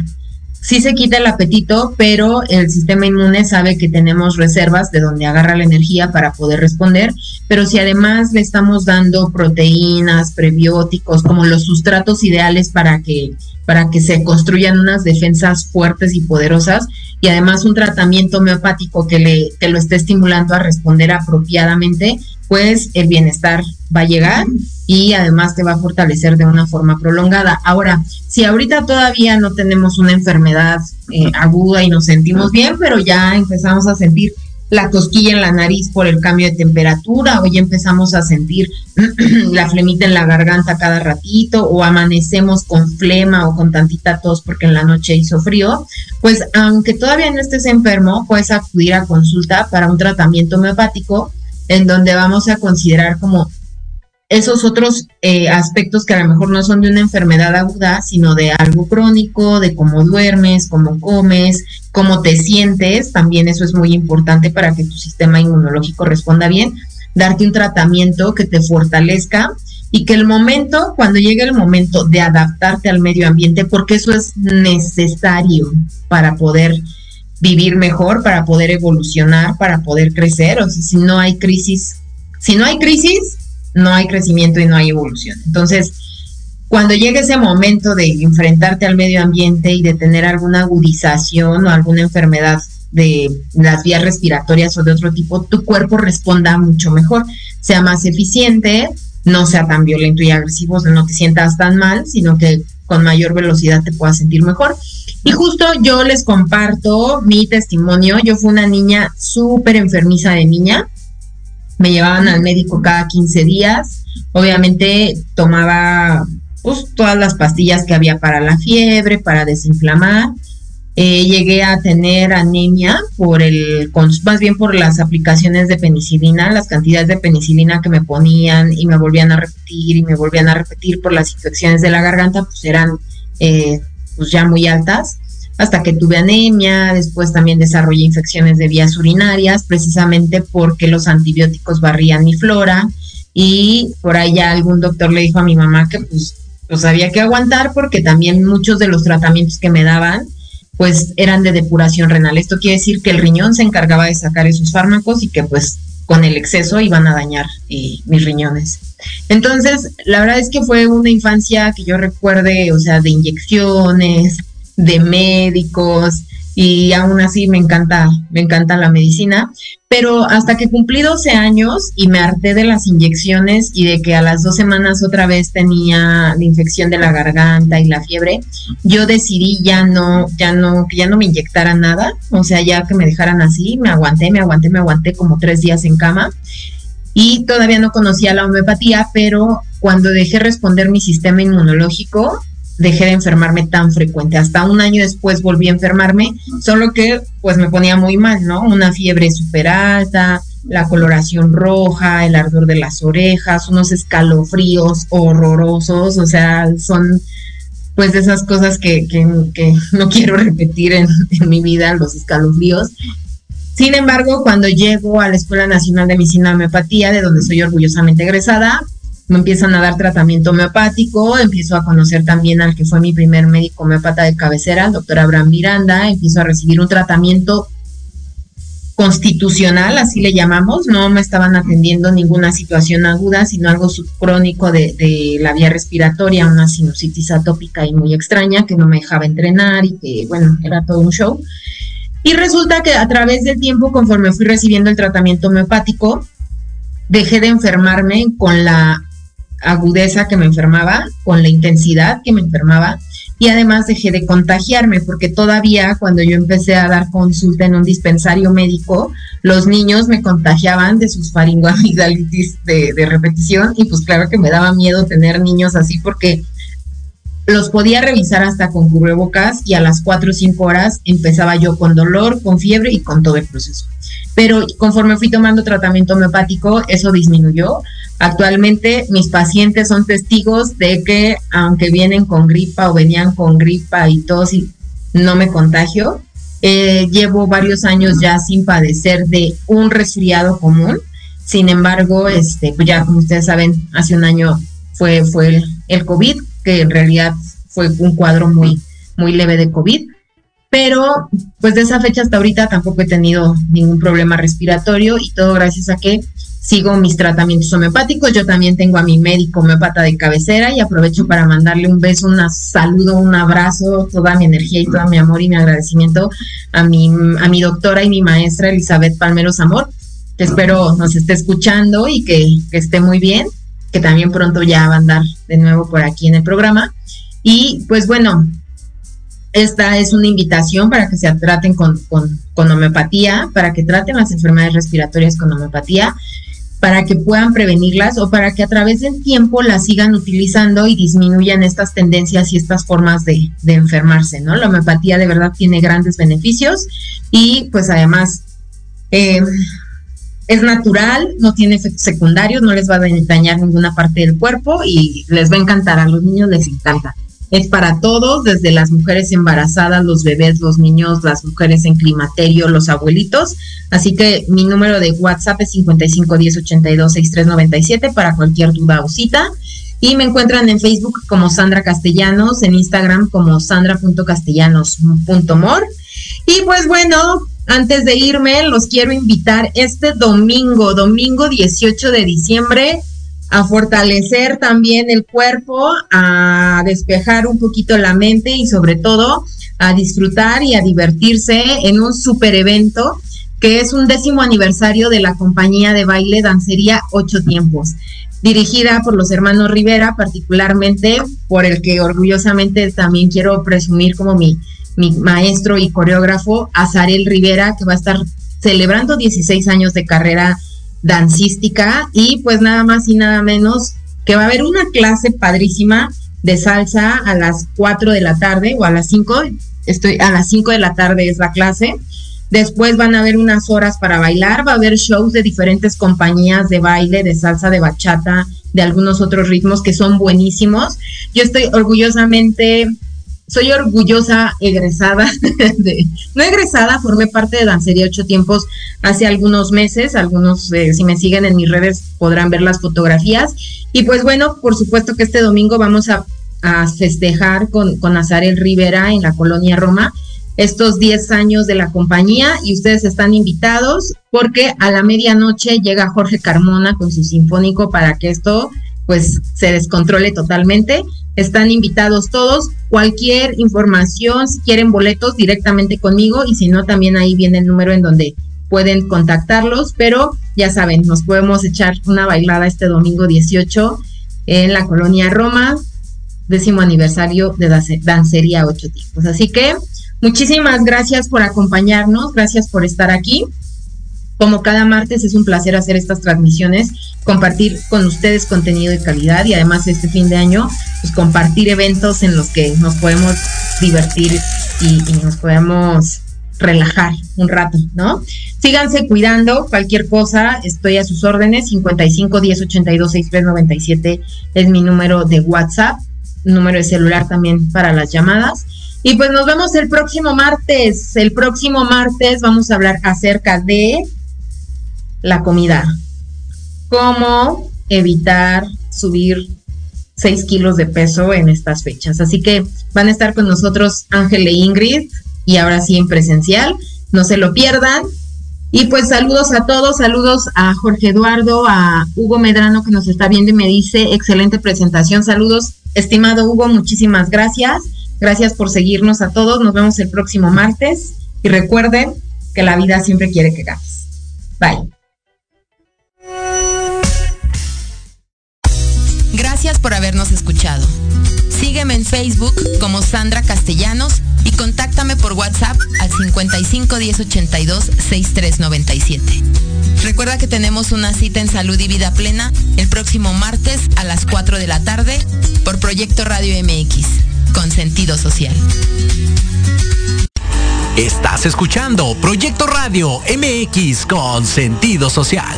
sí se quita el apetito, pero el sistema inmune sabe que tenemos reservas de donde agarra la energía para poder responder, pero si además le estamos dando proteínas, prebióticos, como los sustratos ideales para que para que se construyan unas defensas fuertes y poderosas y además un tratamiento homeopático que le que lo esté estimulando a responder apropiadamente, pues el bienestar va a llegar y además te va a fortalecer de una forma prolongada. Ahora, si ahorita todavía no tenemos una enfermedad eh, aguda y nos sentimos bien, pero ya empezamos a sentir la cosquilla en la nariz por el cambio de temperatura, o ya empezamos a sentir [CLEARS THROAT] la flemita en la garganta cada ratito, o amanecemos con flema o con tantita tos porque en la noche hizo frío, pues aunque todavía no estés enfermo, puedes acudir a consulta para un tratamiento homeopático en donde vamos a considerar como esos otros eh, aspectos que a lo mejor no son de una enfermedad aguda, sino de algo crónico, de cómo duermes, cómo comes, cómo te sientes, también eso es muy importante para que tu sistema inmunológico responda bien, darte un tratamiento que te fortalezca y que el momento, cuando llegue el momento de adaptarte al medio ambiente, porque eso es necesario para poder vivir mejor, para poder evolucionar, para poder crecer, o si no hay crisis, si no hay crisis, no hay crecimiento y no hay evolución. Entonces, cuando llegue ese momento de enfrentarte al medio ambiente y de tener alguna agudización o alguna enfermedad de las vías respiratorias o de otro tipo, tu cuerpo responda mucho mejor, sea más eficiente, no sea tan violento y agresivo, no te sientas tan mal, sino que con mayor velocidad te puedas sentir mejor. Y justo yo les comparto mi testimonio. Yo fui una niña súper enfermiza de niña me llevaban al médico cada 15 días. Obviamente tomaba pues, todas las pastillas que había para la fiebre, para desinflamar. Eh, llegué a tener anemia por el, más bien por las aplicaciones de penicilina, las cantidades de penicilina que me ponían y me volvían a repetir y me volvían a repetir por las infecciones de la garganta, pues eran eh, pues ya muy altas hasta que tuve anemia, después también desarrollé infecciones de vías urinarias, precisamente porque los antibióticos barrían mi flora y por ahí ya algún doctor le dijo a mi mamá que pues, pues había que aguantar porque también muchos de los tratamientos que me daban pues eran de depuración renal. Esto quiere decir que el riñón se encargaba de sacar esos fármacos y que pues con el exceso iban a dañar eh, mis riñones. Entonces, la verdad es que fue una infancia que yo recuerde, o sea, de inyecciones, de médicos y aún así me encanta, me encanta la medicina, pero hasta que cumplí 12 años y me harté de las inyecciones y de que a las dos semanas otra vez tenía la infección de la garganta y la fiebre, yo decidí ya no, ya no, que ya no me inyectara nada, o sea, ya que me dejaran así, me aguanté, me aguanté, me aguanté como tres días en cama. Y todavía no conocía la homeopatía, pero cuando dejé responder mi sistema inmunológico, dejé de enfermarme tan frecuente. Hasta un año después volví a enfermarme, solo que pues me ponía muy mal, ¿no? Una fiebre súper alta, la coloración roja, el ardor de las orejas, unos escalofríos horrorosos, o sea, son pues esas cosas que, que, no [LAUGHS] quiero repetir en, mi vida, los escalofríos. Sin embargo, cuando llego a la Escuela Nacional de Medicina Homeopatía, de donde soy orgullosamente egresada, me empiezan a dar tratamiento homeopático, empiezo a conocer también al que fue mi primer médico homeopata de cabecera, el doctor Abraham Miranda, empiezo a recibir un tratamiento constitucional, así le llamamos, no me estaban atendiendo ninguna situación aguda, sino algo subcrónico de, de la vía respiratoria, una sinusitis atópica y muy extraña que no me dejaba entrenar y que, bueno, era todo un show. Y resulta que a través del tiempo, conforme fui recibiendo el tratamiento homeopático, dejé de enfermarme con la agudeza que me enfermaba, con la intensidad que me enfermaba y además dejé de contagiarme porque todavía cuando yo empecé a dar consulta en un dispensario médico, los niños me contagiaban de sus faringoamigdalitis de, de repetición y pues claro que me daba miedo tener niños así porque los podía revisar hasta con cubrebocas y a las 4 o 5 horas empezaba yo con dolor, con fiebre y con todo el proceso. Pero conforme fui tomando tratamiento homeopático, eso disminuyó. Actualmente mis pacientes son testigos de que aunque vienen con gripa o venían con gripa y tos y no me contagio, eh, llevo varios años ya sin padecer de un resfriado común. Sin embargo, este, pues ya como ustedes saben, hace un año fue, fue el, el COVID, que en realidad fue un cuadro muy, muy leve de COVID. Pero pues de esa fecha hasta ahorita tampoco he tenido ningún problema respiratorio y todo gracias a que sigo mis tratamientos homeopáticos. Yo también tengo a mi médico homeópata de cabecera y aprovecho para mandarle un beso, un saludo, un abrazo, toda mi energía y todo mi amor y mi agradecimiento a mi, a mi doctora y mi maestra Elizabeth Palmeros Amor, que espero nos esté escuchando y que, esté muy bien que también pronto ya va a andar de nuevo por aquí en el programa. Y pues bueno, esta es una invitación para que se traten con, con, homeopatía, para que traten las enfermedades respiratorias con homeopatía, para que puedan prevenirlas o para que a través del tiempo las sigan utilizando y disminuyan estas tendencias y estas formas de, enfermarse, ¿no? La homeopatía de verdad tiene grandes beneficios y pues además eh, es natural, no tiene efectos secundarios, no les va a dañar ninguna parte del cuerpo y les va a encantar, a los niños les encanta. Es para todos, desde las mujeres embarazadas, los bebés, los niños, las mujeres en climaterio, los abuelitos. Así que mi número de WhatsApp es 5510826397 para cualquier duda o cita. Y me encuentran en Facebook como Sandra Castellanos, en Instagram como sandra.castellanos.mor. Y pues bueno, antes de irme, los quiero invitar este domingo, domingo 18 de diciembre, a fortalecer también el cuerpo, a despejar un poquito la mente y sobre todo a disfrutar y a divertirse en un super evento que es un décimo aniversario de la compañía de baile Dancería Ocho Tiempos, dirigida por los hermanos Rivera, particularmente por el que orgullosamente también quiero presumir como mi mi maestro y coreógrafo, Azarel Rivera, que va a estar celebrando 16 años de carrera dancística y pues nada más y nada menos que va a haber una clase padrísima de salsa a las 4 de la tarde o a las 5, estoy a las 5 de la tarde es la clase. Después van a haber unas horas para bailar, va a haber shows de diferentes compañías de baile, de salsa, de bachata, de algunos otros ritmos que son buenísimos. Yo estoy orgullosamente soy orgullosa egresada [LAUGHS] de, no egresada, formé parte de Dancería Ocho Tiempos hace algunos meses, algunos eh, si me siguen en mis redes podrán ver las fotografías y pues bueno, por supuesto que este domingo vamos a, festejar con, con Azarel Rivera en la colonia Roma estos 10 años de la compañía y ustedes están invitados porque a la medianoche llega Jorge Carmona con su sinfónico para que esto pues se descontrole totalmente. Están invitados todos. Cualquier información, si quieren boletos, directamente conmigo y si no, también ahí viene el número en donde pueden contactarlos. Pero ya saben, nos podemos echar una bailada este domingo 18 en la colonia Roma, décimo aniversario de Dancería Ocho Tipos. Así que muchísimas gracias por acompañarnos, gracias por estar aquí. Como cada martes es un placer hacer estas transmisiones, compartir con ustedes contenido de calidad y además este fin de año, pues compartir eventos en los que nos podemos divertir y, nos podemos relajar un rato, ¿no? Síganse cuidando, cualquier cosa, estoy a sus órdenes, 55 10 82 63 97 es mi número de WhatsApp, número de celular también para las llamadas. Y pues nos vemos el próximo martes. El próximo martes vamos a hablar acerca de la comida. Cómo evitar subir 6 kilos de peso en estas fechas. Así que van a estar con nosotros Ángel e Ingrid y ahora sí en presencial. No se lo pierdan. Y pues saludos a todos, saludos a Jorge Eduardo, a Hugo Medrano que nos está viendo y me dice, excelente presentación, saludos, estimado Hugo, muchísimas gracias, gracias por seguirnos a todos, nos vemos el próximo martes y recuerden que la vida siempre quiere que ganes. Bye. Gracias por habernos escuchado. Sígueme en Facebook como Sandra Castellanos y contáctame por WhatsApp al 55 10 82 6397. Recuerda que tenemos una cita en Salud y Vida Plena el próximo martes a las 4 de la tarde por Proyecto Radio MX, con sentido social. Estás escuchando Proyecto Radio MX con sentido social.